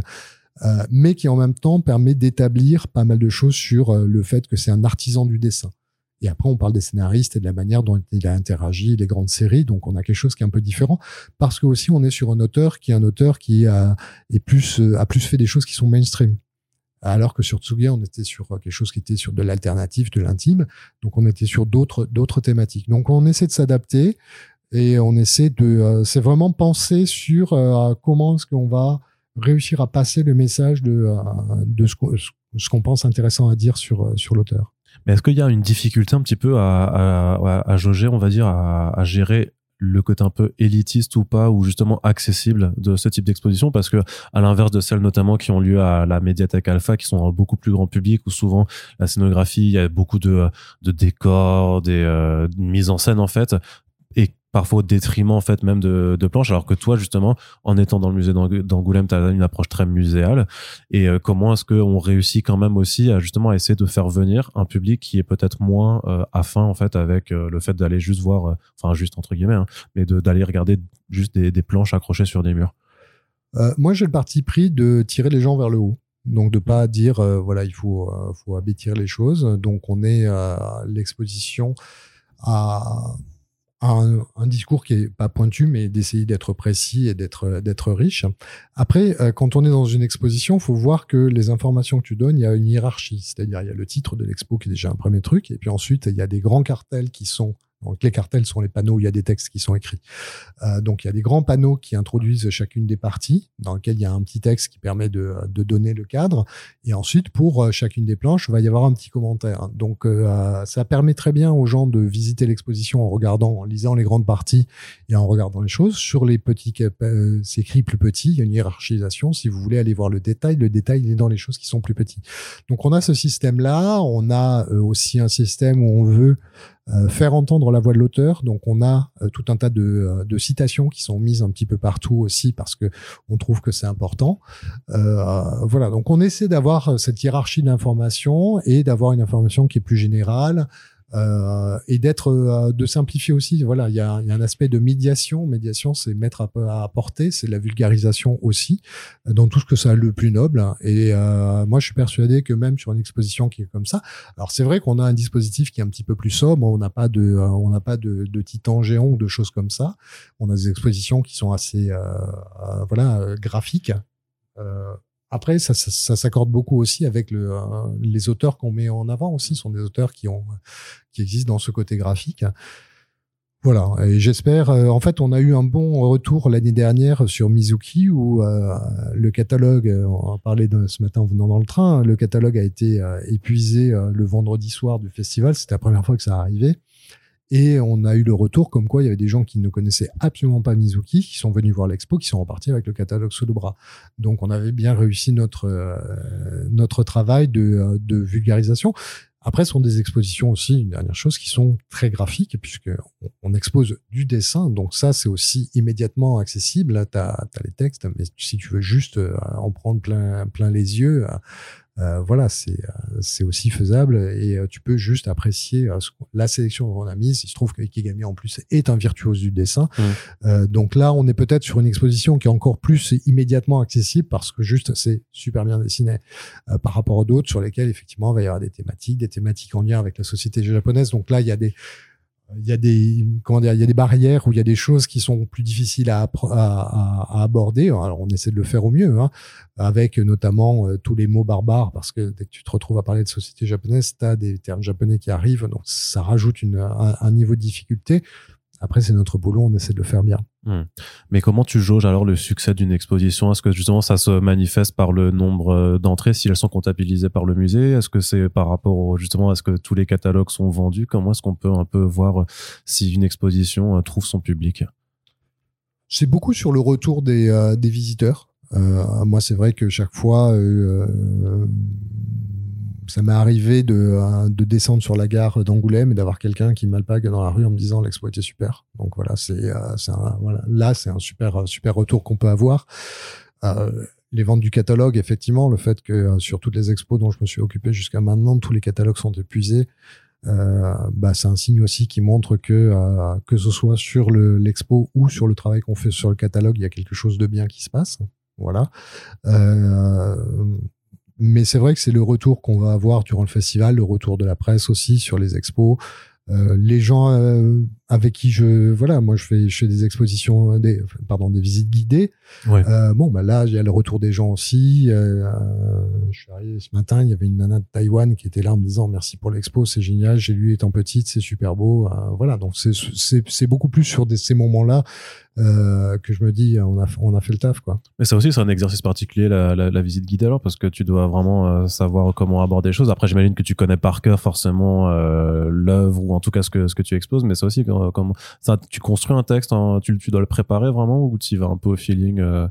S2: mais qui en même temps permet d'établir pas mal de choses sur le fait que c'est un artisan du dessin. Et après, on parle des scénaristes et de la manière dont il a interagi, les grandes séries. Donc, on a quelque chose qui est un peu différent parce que aussi, on est sur un auteur qui est un auteur qui a, est plus, euh, a plus fait des choses qui sont mainstream. Alors que sur Tsugi, on était sur quelque chose qui était sur de l'alternatif, de l'intime. Donc, on était sur d'autres, d'autres thématiques. Donc, on essaie de s'adapter et on essaie de, euh, c'est vraiment penser sur euh, comment est-ce qu'on va réussir à passer le message de, de ce qu'on pense intéressant à dire sur, sur l'auteur.
S1: Mais est-ce qu'il y a une difficulté un petit peu à, à, à jauger, on va dire, à, gérer le côté un peu élitiste ou pas, ou justement accessible de ce type d'exposition? Parce que, à l'inverse de celles notamment qui ont lieu à la médiathèque Alpha, qui sont beaucoup plus grand public, où souvent la scénographie, il y a beaucoup de, de décors, des euh, mises en scène en fait, parfois au détriment en fait même de, de planches alors que toi justement en étant dans le musée d'Angoulême tu as une approche très muséale. Et euh, comment est-ce qu'on réussit quand même aussi à justement essayer de faire venir un public qui est peut-être moins euh, afin en fait avec euh, le fait d'aller juste voir enfin juste entre guillemets hein, mais d'aller regarder juste des, des, planches accrochées sur des murs?
S2: Moi j'ai le parti pris de tirer les gens vers le haut. Donc de pas dire voilà il faut faut abêtir les choses. Donc on est l'exposition à un, un, discours qui est pas pointu, mais d'essayer d'être précis et d'être d'être riche. Après, euh, quand on est dans une exposition, faut voir que les informations que tu donnes, il y a une hiérarchie, c'est-à-dire il y a le titre de l'expo qui est déjà un premier truc, et puis ensuite il y a des grands cartels qui sont donc les cartels sont les panneaux où il y a des textes qui sont écrits. Euh, donc il y a des grands panneaux qui introduisent chacune des parties, dans lesquels il y a un petit texte qui permet de, de donner le cadre. Et ensuite, pour euh, chacune des planches, il va y avoir un petit commentaire. Donc euh, ça permet très bien aux gens de visiter l'exposition en regardant, en lisant les grandes parties et en regardant les choses. Sur les petits, euh, c'est écrit plus petit, il y a une hiérarchisation. Si vous voulez aller voir le détail, le détail il est dans les choses qui sont plus petits. Donc on a ce système-là. On a aussi un système où on veut euh, faire entendre la voix de l'auteur. Donc on a euh, tout un tas de, euh, de, citations qui sont mises un petit peu partout aussi parce que on trouve que c'est important. voilà, donc on essaie d'avoir cette hiérarchie d'informations et d'avoir une information qui est plus générale, euh, et d'être euh, de simplifier aussi. Voilà, il y a, y a, un aspect de médiation. Médiation, c'est mettre à, à apporter, c'est la vulgarisation aussi dans tout ce que ça a le plus noble. Et euh, moi, je suis persuadé que même sur une exposition qui est comme ça, alors c'est vrai qu'on a un dispositif qui est un petit peu plus sobre. On n'a pas de, euh, on n'a pas de, de titans géants ou de choses comme ça. On a des expositions qui sont assez, voilà, graphiques. Après, ça, ça, s'accorde beaucoup aussi avec le, euh, les auteurs qu'on met en avant aussi, sont des auteurs qui ont, qui existent dans ce côté graphique. Voilà, et j'espère. Euh, en fait, on a eu un bon retour l'année dernière sur Mizuki où euh, le catalogue, on en parlait de, ce matin en venant dans le train, le catalogue a été épuisé le vendredi soir du festival. C'était la première fois que ça arrivait. Et on a eu le retour comme quoi il y avait des gens qui ne connaissaient absolument pas Mizuki, qui sont venus voir l'expo, qui sont repartis avec le catalogue sous le bras. Donc on avait bien réussi notre euh, notre travail de, euh, de vulgarisation. Après, ce sont des expositions aussi, une dernière chose, qui sont très graphiques, puisque on, expose du dessin. Donc ça, c'est aussi immédiatement accessible. Tu as, les textes, mais si tu veux juste euh, en prendre plein, plein les yeux, euh, voilà, c'est euh, c'est aussi faisable et euh, tu peux juste apprécier la sélection qu'on a mise. Il se trouve que Ikigami en plus est un virtuose du dessin. Mmh. donc là, on est peut-être sur une exposition qui est encore plus immédiatement accessible parce que juste c'est super bien dessiné par rapport aux d'autres sur lesquels effectivement il va y avoir des thématiques, des thématiques en lien avec la société japonaise. Donc là, il y a des il y a des comment dire, il y a des barrières où il y a des choses qui sont plus difficiles à, aborder. Alors on essaie de le faire au mieux, hein, avec notamment euh, tous les mots barbares, parce que dès que tu te retrouves à parler de société japonaise, tu as des termes japonais qui arrivent, donc ça rajoute un, niveau de difficulté. Après, c'est notre boulot, on essaie de le faire bien.
S1: Hmm. Mais comment tu jauges alors le succès d'une exposition? Est-ce que justement ça se manifeste par le nombre euh, d'entrées si elles sont comptabilisées par le musée? Est-ce que c'est par rapport au, justement à ce que tous les catalogues sont vendus? Comment est-ce qu'on peut un peu voir euh, si une exposition euh, trouve son public?
S2: C'est beaucoup sur le retour des, des visiteurs. Euh, moi, c'est vrai que chaque fois, ça m'est arrivé de, euh, de, descendre sur la gare d'Angoulême et d'avoir quelqu'un qui m'alpague dans la rue en me disant l'expo était super. Donc voilà, c'est euh, là c'est un super super retour qu'on peut avoir. Euh, les ventes du catalogue, effectivement, le fait que euh, sur toutes les expos dont je me suis occupé jusqu'à maintenant, tous les catalogues sont épuisés. Euh, bah, c'est un signe aussi qui montre que que ce soit sur l'expo ou sur le travail qu'on fait sur le catalogue, il y a quelque chose de bien qui se passe. Voilà. Euh, mais c'est vrai que c'est le retour qu'on va avoir durant le festival, le retour de la presse aussi sur les expos. Euh, les gens euh, avec qui je voilà moi je fais je fais des expositions des pardon des visites guidées euh, bon bah là j'ai le retour des gens aussi euh, je suis arrivé ce matin il y avait une nana de Taïwan qui était là en me disant merci pour l'expo c'est génial j'ai lu étant petite c'est super beau voilà donc c'est c'est beaucoup plus sur des, ces moments là euh, que je me dis on a on a fait le taf quoi.
S1: Mais ça aussi c'est un exercice particulier la, la, la, visite guidée alors parce que tu dois vraiment euh, savoir comment aborder les choses. Après j'imagine que tu connais par cœur forcément euh, l'œuvre ou en tout cas ce que ce que tu exposes, mais ça aussi comme ça tu construis un texte, tu tu dois le préparer vraiment ou tu y vas un peu au feeling euh,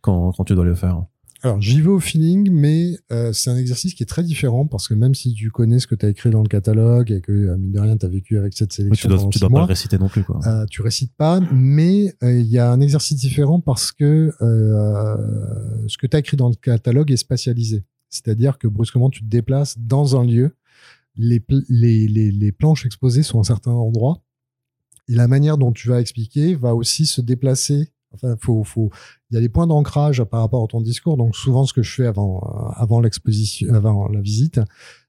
S1: quand quand tu dois le faire?
S2: Alors, j'y vais au feeling, mais euh, c'est un exercice qui est très différent parce que même si tu connais ce que tu as écrit dans le catalogue et que, euh, mine de rien, tu as vécu avec cette sélection.
S1: tu dois, tu dois pas le réciter non plus, quoi.
S2: Euh, tu récites pas, mais euh, il y a un exercice différent parce que ce que tu as écrit dans le catalogue est spatialisé. C'est-à-dire que brusquement, tu te déplaces dans un lieu. Les, les, les, les planches exposées sont à un certain endroit. Et la manière dont tu vas expliquer va aussi se déplacer il y a des points d'ancrage par rapport à ton discours. Donc, souvent, ce que je fais avant, euh, avant l'exposition, avant la visite,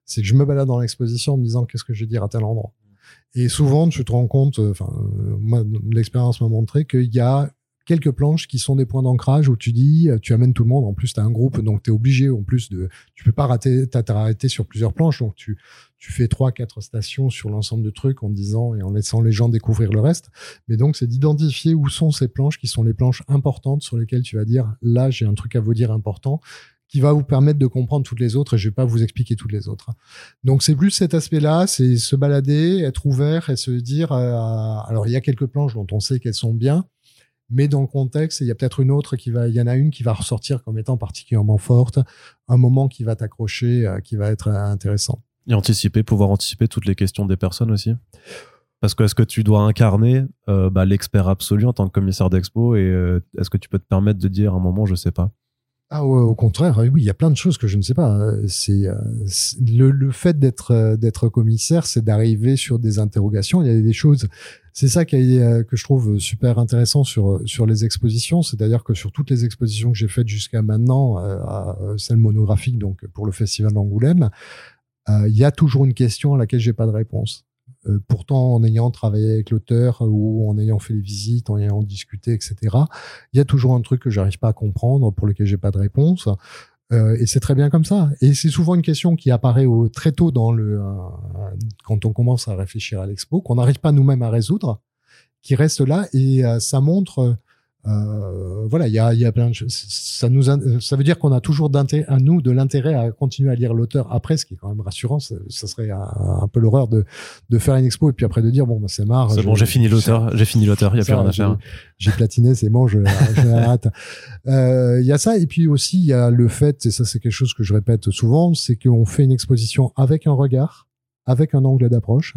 S2: c'est que je me balade dans l'exposition en me disant qu'est-ce que je vais dire à tel endroit? Et souvent, tu te rends compte, euh, enfin, euh, l'expérience m'a montré qu'il y a quelques planches qui sont des points d'ancrage où tu dis, tu amènes tout le monde. En plus, tu as un groupe, donc tu es obligé, en plus de, tu peux pas rater, t'as arrêté sur plusieurs planches, donc tu, tu fais trois, quatre stations sur l'ensemble de trucs en disant et en laissant les gens découvrir le reste. Mais donc, c'est d'identifier où sont ces planches qui sont les planches importantes sur lesquelles tu vas dire, là, j'ai un truc à vous dire important qui va vous permettre de comprendre toutes les autres et je vais pas vous expliquer toutes les autres. Donc c'est plus cet aspect-là, c'est se balader, être ouvert et se dire euh, alors il y a quelques planches dont on sait qu'elles sont bien, mais dans le contexte, il y a peut-être une autre qui va, il y en a une qui va ressortir comme étant particulièrement forte, un moment qui va t'accrocher, euh, qui va être euh, intéressant.
S1: Et anticiper, pouvoir anticiper toutes les questions des personnes aussi? Parce que est-ce que tu dois incarner euh, bah, l'expert absolu en tant que commissaire d'expo et est-ce que tu peux te permettre de dire à un moment je sais pas?
S2: Ah au contraire, oui, il y a plein de choses que je ne sais pas. C'est le, le, fait d'être d'être commissaire, c'est d'arriver sur des interrogations. Il y a des choses c'est ça qui euh, que je trouve super intéressant sur sur les expositions, c'est-à-dire que sur toutes les expositions que j'ai faites jusqu'à maintenant, euh, à euh, celle monographique donc pour le festival d'Angoulême, il y a toujours une question à laquelle j'ai pas de réponse. pourtant, en ayant travaillé avec l'auteur ou en ayant fait les visites, en ayant discuté, etc., il y a toujours un truc que j'arrive pas à comprendre, pour lequel j'ai pas de réponse. Euh, et c'est très bien comme ça. Et c'est souvent une question qui apparaît au, très tôt dans le euh, quand on commence à réfléchir à l'expo, qu'on n'arrive pas nous-mêmes à résoudre, qui reste là et euh, ça montre euh, voilà, il y a, y a plein de choses. Ça nous, ça veut dire qu'on a toujours à nous de l'intérêt à continuer à lire l'auteur après, ce qui est quand même rassurant. Ça, serait un, peu l'horreur de, de faire une expo et puis après de dire bon, bah, c'est marre.
S1: C'est bon, j'ai fini l'auteur, j'ai fini l'auteur, il y a plus rien à faire.
S2: J'ai platiné, c'est bon, je, je [laughs] euh, Il y a ça et puis aussi il y a le fait, et ça c'est quelque chose que je répète souvent, c'est qu'on fait une exposition avec un regard, avec un angle d'approche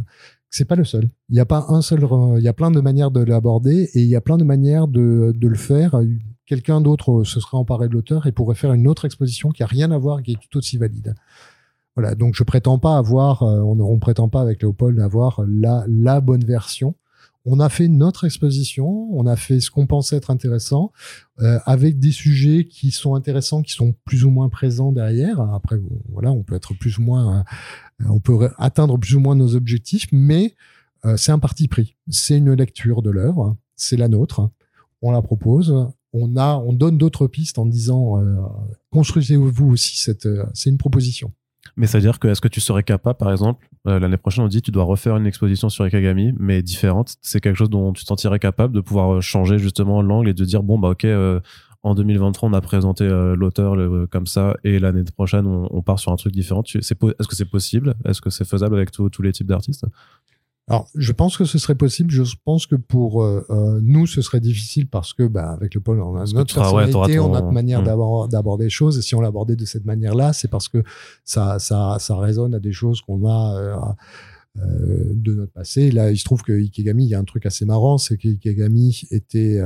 S2: c'est pas le seul. Il n'y a pas un seul, il y a plein de manières de l'aborder et il y a plein de manières de, le faire. Quelqu'un d'autre se serait emparé de l'auteur et pourrait faire une autre exposition qui a rien à voir, qui est tout aussi valide. Voilà. Donc je prétends pas avoir, euh, on ne prétend pas avec Léopold avoir la, bonne version. On a fait notre exposition, on a fait ce qu'on pensait être intéressant, euh, avec des sujets qui sont intéressants, qui sont plus ou moins présents derrière. Après, voilà, on peut être plus ou moins euh, on peut atteindre plus ou moins nos objectifs, mais euh, c'est un parti pris. C'est une lecture de l'œuvre, c'est la nôtre. On la propose. On a, on donne d'autres pistes en disant euh, construisez-vous aussi cette. Euh, c'est une proposition.
S1: Mais ça veut dire que est-ce que tu serais capable, par exemple, l'année prochaine, on dit tu dois refaire une exposition sur Ikagami, mais différente. C'est quelque chose dont tu te sentirais capable de pouvoir changer justement l'angle et de dire bon bah ok, en 2023, on a présenté euh, l'auteur comme ça, et l'année prochaine, on, part sur un truc différent. Est-ce que c'est possible? Est-ce que c'est faisable avec tous les types d'artistes?
S2: Alors, je pense que ce serait possible. Je pense que pour euh, euh, nous, ce serait difficile parce que, bah, avec le pôle, on a notre personnalité, on a notre manière hmm. d'aborder les choses. Et si on l'abordait de cette manière-là, c'est parce que ça, ça, ça résonne à des choses qu'on a de notre passé. Là, il se trouve que Ikegami, il y a un truc assez marrant, c'est que Ikegami était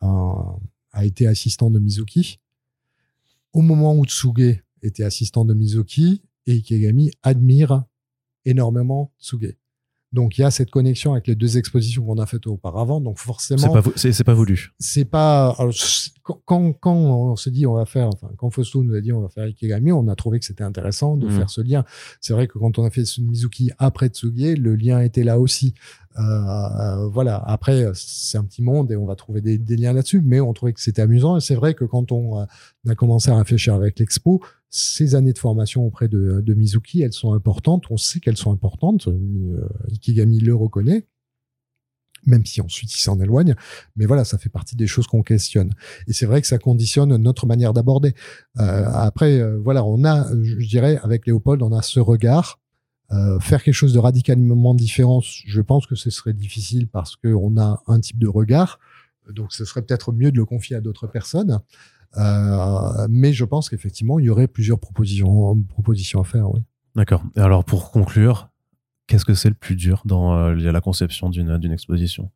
S2: a été assistant de Mizuki. Au moment où Tsuge était assistant de Mizuki, et Ikegami admire énormément Tsuge. Donc il y a cette connexion avec les deux expositions qu'on a faites auparavant. Donc forcément,
S1: c'est pas, pas voulu.
S2: C'est pas quand, quand on s'est dit on va faire, enfin quand Fausto nous a dit on va faire Ikegami, on a trouvé que c'était intéressant de mmh. faire ce lien. C'est vrai que quand on a fait Mizuki après Tsuge, le lien était là aussi. Euh, euh, voilà. Après, c'est un petit monde et on va trouver des, des liens là-dessus, mais on trouvait que c'était amusant. Et c'est vrai que quand on a commencé à réfléchir avec l'expo, ces années de formation auprès de, de, Mizuki, elles sont importantes. On sait qu'elles sont importantes. Euh, Ikigami le reconnaît, même si ensuite il s'en éloigne. Mais voilà, ça fait partie des choses qu'on questionne. Et c'est vrai que ça conditionne notre manière d'aborder. Euh, après, euh, voilà, on a, je dirais, avec Léopold, on a ce regard. Euh, faire quelque chose de radicalement différent, je pense que ce serait difficile parce qu'on a un type de regard. Donc, ce serait peut-être mieux de le confier à d'autres personnes. Euh, mais je pense qu'effectivement, il y aurait plusieurs propositions, propositions à faire. Oui.
S1: D'accord. Et alors, pour conclure, qu'est-ce que c'est le plus dur dans euh, la conception d'une exposition?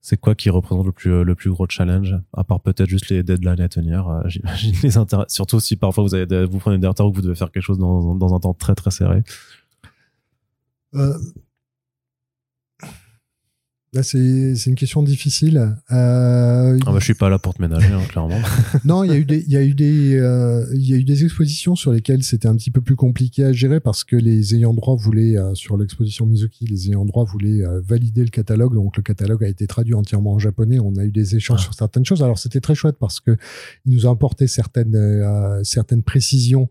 S1: C'est quoi qui représente le plus, le plus gros challenge À part peut-être juste les deadlines à tenir, euh, [laughs] j'imagine les Surtout si parfois vous, avez vous prenez des retards ou vous devez faire quelque chose dans, dans un temps très très serré?
S2: Euh, Là, c'est une question difficile.
S1: Euh, ah bah, je suis pas là pour te ménager, hein, clairement. [laughs]
S2: non, il y a eu des, il y a eu des, euh, il y a eu des expositions sur lesquelles c'était un petit peu plus compliqué à gérer parce que les ayants droit voulaient, euh, sur l'exposition Mizuki, les ayants droit voulaient euh, valider le catalogue. Donc le catalogue a été traduit entièrement en japonais. On a eu des échanges ah. sur certaines choses. Alors c'était très chouette parce que nous a apporté certaines, euh, certaines précisions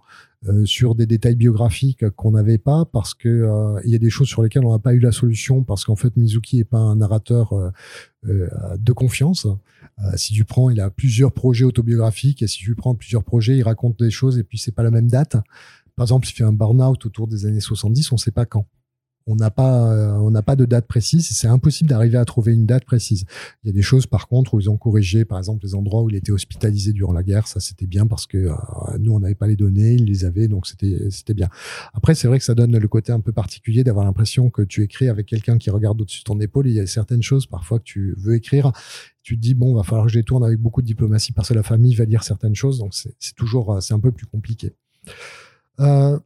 S2: euh, sur des détails biographiques qu'on n'avait pas parce que euh, il y a des choses sur lesquelles on n'a pas eu la solution parce qu'en fait Mizuki est pas un narrateur euh, de confiance. si tu prends, il a plusieurs projets autobiographiques et si tu prends plusieurs projets, il raconte des choses et puis c'est pas la même date. Par exemple, il fait un burn-out autour des années 70, on sait pas quand on n'a pas, euh, on n'a pas de date précise. C'est impossible d'arriver à trouver une date précise. Il y a des choses, par contre, où ils ont corrigé, par exemple, les endroits où il était hospitalisé durant la guerre. Ça, c'était bien parce que euh, nous, on n'avait pas les données, ils les avaient, donc c'était, c'était bien. Après, c'est vrai que ça donne le côté un peu particulier d'avoir l'impression que tu écris avec quelqu'un qui regarde au-dessus de ton épaule. il y a certaines choses, parfois, que tu veux écrire. Tu te dis, bon, va falloir que je les tourne avec beaucoup de diplomatie parce que la famille va dire certaines choses. Donc, c'est toujours, euh, c'est un peu plus compliqué. Euh,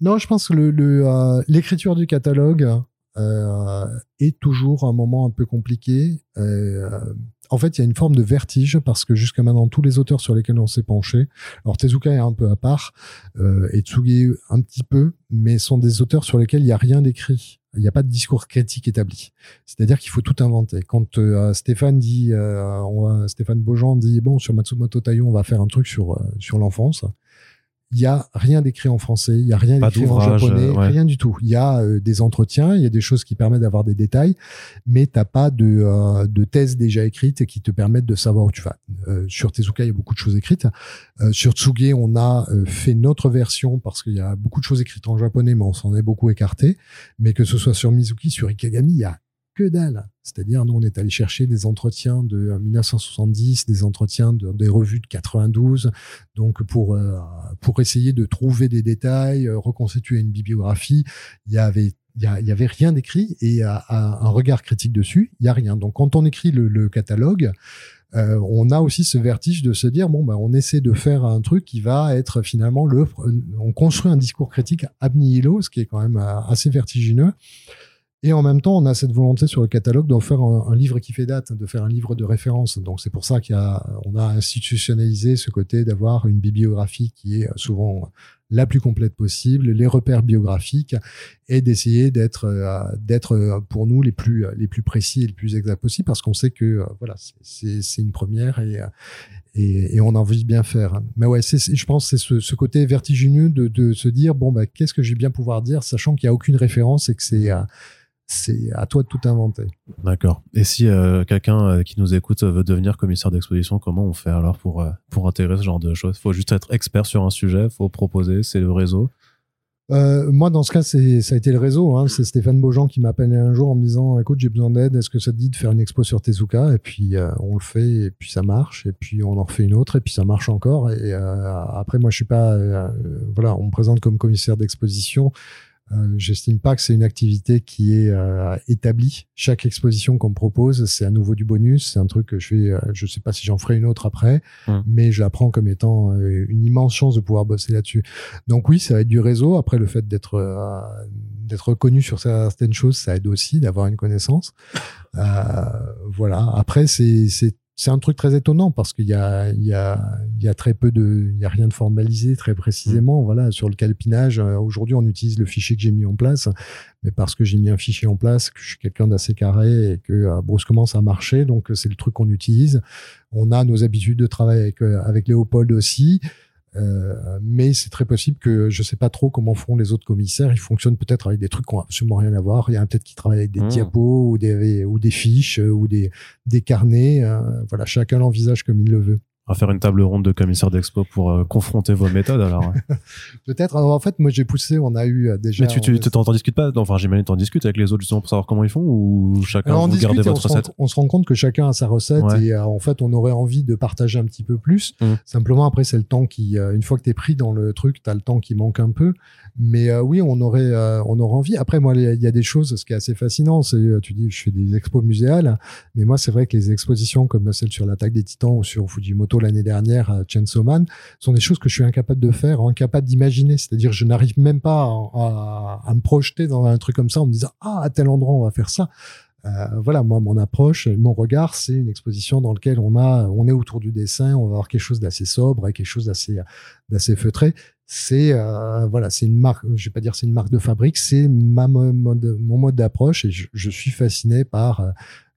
S2: non, je pense que le, l'écriture du catalogue euh, est toujours un moment un peu compliqué. Euh, en fait, il y a une forme de vertige parce que jusqu'à maintenant, tous les auteurs sur lesquels on s'est penché, alors Tezuka est un peu à part, euh, et Tsugi un petit peu, mais sont des auteurs sur lesquels il n'y a rien d'écrit. Il n'y a pas de discours critique établi. C'est-à-dire qu'il faut tout inventer. Quand euh, Stéphane dit, euh, on Stéphane Beaujean dit, bon, sur Matsumoto Tayo, on va faire un truc sur, euh, sur l'enfance il y a rien d'écrit en français, il y a rien d'écrit en japonais, rien du tout. Il y a euh, des entretiens, il y a des choses qui permettent d'avoir des détails, mais t'as pas de, euh, de thèse déjà écrite qui te permettent de savoir où tu vas. Euh, sur Tezuka, il y a beaucoup de choses écrites. sur Tsuge, on a fait notre version parce qu'il y a beaucoup de choses écrites en japonais, mais on s'en est beaucoup écarté. Mais que ce soit sur Mizuki, sur Ikegami, il y a que dalle. C'est-à-dire, nous, on est allé chercher des entretiens de 1970, euh, des entretiens de, des revues de 92, donc pour euh, pour essayer de trouver des détails, euh, reconstituer une bibliographie. Il y avait il y, avait rien d'écrit et un regard critique dessus, il y a rien. Donc, quand on écrit le, catalogue, on a aussi ce vertige de se dire bon, ben, on essaie de faire un truc qui va être finalement le. On construit un discours critique ab nihilo, ce qui est quand même assez vertigineux. Et en même temps, on a cette volonté sur le catalogue d'en faire un, livre qui fait date, de faire un livre de référence. Donc c'est pour ça qu'on a, a institutionnalisé ce côté d'avoir une bibliographie qui est souvent la plus complète possible, les repères biographiques, et d'essayer d'être, euh, d'être pour nous les plus, les plus précis et les plus exacts possible, parce qu'on sait que euh, voilà, c'est, une première et, et, et, on a envie de bien faire. Mais ouais, je pense c'est ce, côté vertigineux de, de se dire bon bah qu'est-ce que je vais bien pouvoir dire, sachant qu'il n'y a aucune référence et que c'est euh, c'est à toi de tout inventer.
S1: D'accord. Et si euh, quelqu'un euh, qui nous écoute veut devenir commissaire d'exposition, comment on fait alors pour euh, pour intégrer ce genre de choses? Faut juste être expert sur un sujet, faut proposer, c'est le réseau?
S2: moi, dans ce cas, ça a été le réseau. Hein. C'est Stéphane Beaujean qui m'a appelé un jour en me disant "Écoute, j'ai besoin d'aide. Est-ce que ça te dit de faire une expo sur Tezuka Et puis on le fait, et puis ça marche. Et puis on en refait une autre, et puis ça marche encore. Et après, moi, je suis pas voilà, on me présente comme commissaire d'exposition. Euh, J'estime pas que c'est une activité qui est euh, établie. Chaque exposition qu'on me propose, c'est à nouveau du bonus. C'est un truc que je fais. Euh, je sais pas si j'en ferai une autre après, hum. mais je la prends comme étant euh, une immense chance de pouvoir bosser là-dessus. Donc oui, ça va être du réseau. Après, le fait d'être d'être reconnu sur certaines choses, ça aide aussi d'avoir une connaissance. Euh, voilà. Après, c'est c'est un truc très étonnant parce qu'il y a, très peu de, il y a rien de formalisé très précisément. Voilà, sur le calpinage, euh, aujourd'hui, on utilise le fichier que j'ai mis en place, mais parce que j'ai mis un fichier en place, que je suis quelqu'un d'assez carré et que euh, brusquement ça marchait, donc c'est le truc qu'on utilise. On a nos habitudes de travail avec Léopold aussi. Euh, mais c'est très possible que je sais pas trop comment font les autres commissaires. Ils fonctionnent peut-être avec des trucs qui n'ont absolument rien à voir. Il y a peut-être qui travaillent avec des mmh. diapos ou des, ou des fiches ou des, des carnets. Euh, voilà, chacun l'envisage comme il le veut
S1: à faire une table ronde de commissaires d'expo pour euh, confronter vos méthodes alors [laughs]
S2: peut-être. En fait moi j'ai poussé on a eu euh, déjà
S1: mais tu tu t'en discutes pas? Enfin j'imagine t'en discutes avec les autres justement pour savoir comment ils font ou chacun vous gardez votre recette?
S2: on se rend compte que chacun a sa recette et euh, en fait on aurait envie de partager un petit peu plus. Mmh. simplement après c'est le temps qui une fois que t'es pris dans le truc t'as le temps qui manque un peu mais oui on aurait on aurait envie après moi il y a des choses ce qui est assez fascinant c'est tu dis je fais des expos muséales mais moi c'est vrai que les expositions comme celle sur l'attaque des titans ou sur Fujimoto l'année dernière à Chainsaw Man sont des choses que je suis incapable de faire, incapable d'imaginer. C'est-à-dire, je n'arrive même pas à, me projeter dans un truc comme ça en me disant ah à tel endroit on va faire ça. Euh, voilà, moi, mon approche, mon regard, c'est une exposition dans laquelle on a, on est autour du dessin, on va avoir quelque chose d'assez sobre et quelque chose d'assez, d'assez feutré. C'est, euh, voilà, c'est une marque, je vais pas dire c'est une marque de fabrique, c'est ma mode, mon mode d'approche et je, je, suis fasciné par euh,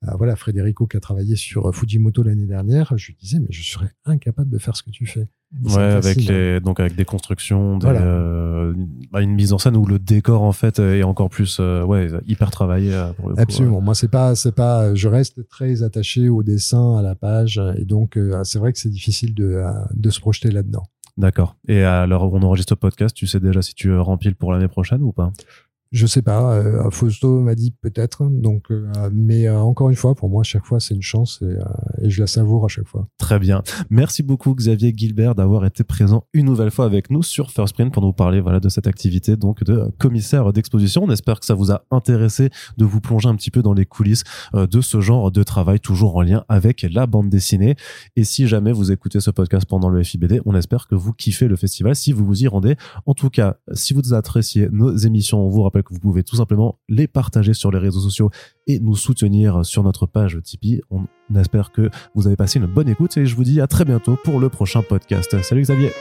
S2: euh, voilà, Frédérico qui a travaillé sur euh, Fujimoto l'année dernière, je lui disais, mais je serais incapable de faire ce que tu fais.
S1: ouais, avec les, donc avec des constructions, euh, bah, une mise en scène où le décor en fait est encore plus, ouais, hyper travaillé.
S2: Absolument. Moi, c'est pas, c'est pas, je reste très attaché au dessin, à la page, et donc c'est vrai que c'est difficile de, de se projeter là-dedans.
S1: D'accord. Et alors, on enregistre le podcast, tu sais déjà si tu remplis pour l'année prochaine ou pas?
S2: Je sais pas. Euh, Fausto m'a dit peut-être. Donc, euh, mais euh, encore une fois, pour moi, chaque fois, c'est une chance et, et, je la savoure à chaque fois.
S1: Très bien. Merci beaucoup, Xavier Gilbert, d'avoir été présent une nouvelle fois avec nous sur First Print pour nous parler voilà de cette activité donc de commissaire d'exposition. On espère que ça vous a intéressé de vous plonger un petit peu dans les coulisses de ce genre de travail, toujours en lien avec la bande dessinée. Et si jamais vous écoutez ce podcast pendant le FIBD, on espère que vous kiffez le festival si vous vous y rendez. En tout cas, si vous appréciez nos émissions, on vous rappelle vous pouvez tout simplement les partager sur les réseaux sociaux et nous soutenir sur notre page Tipeee. On espère que vous avez passé une bonne écoute et je vous dis à très bientôt pour le prochain podcast. Salut Xavier.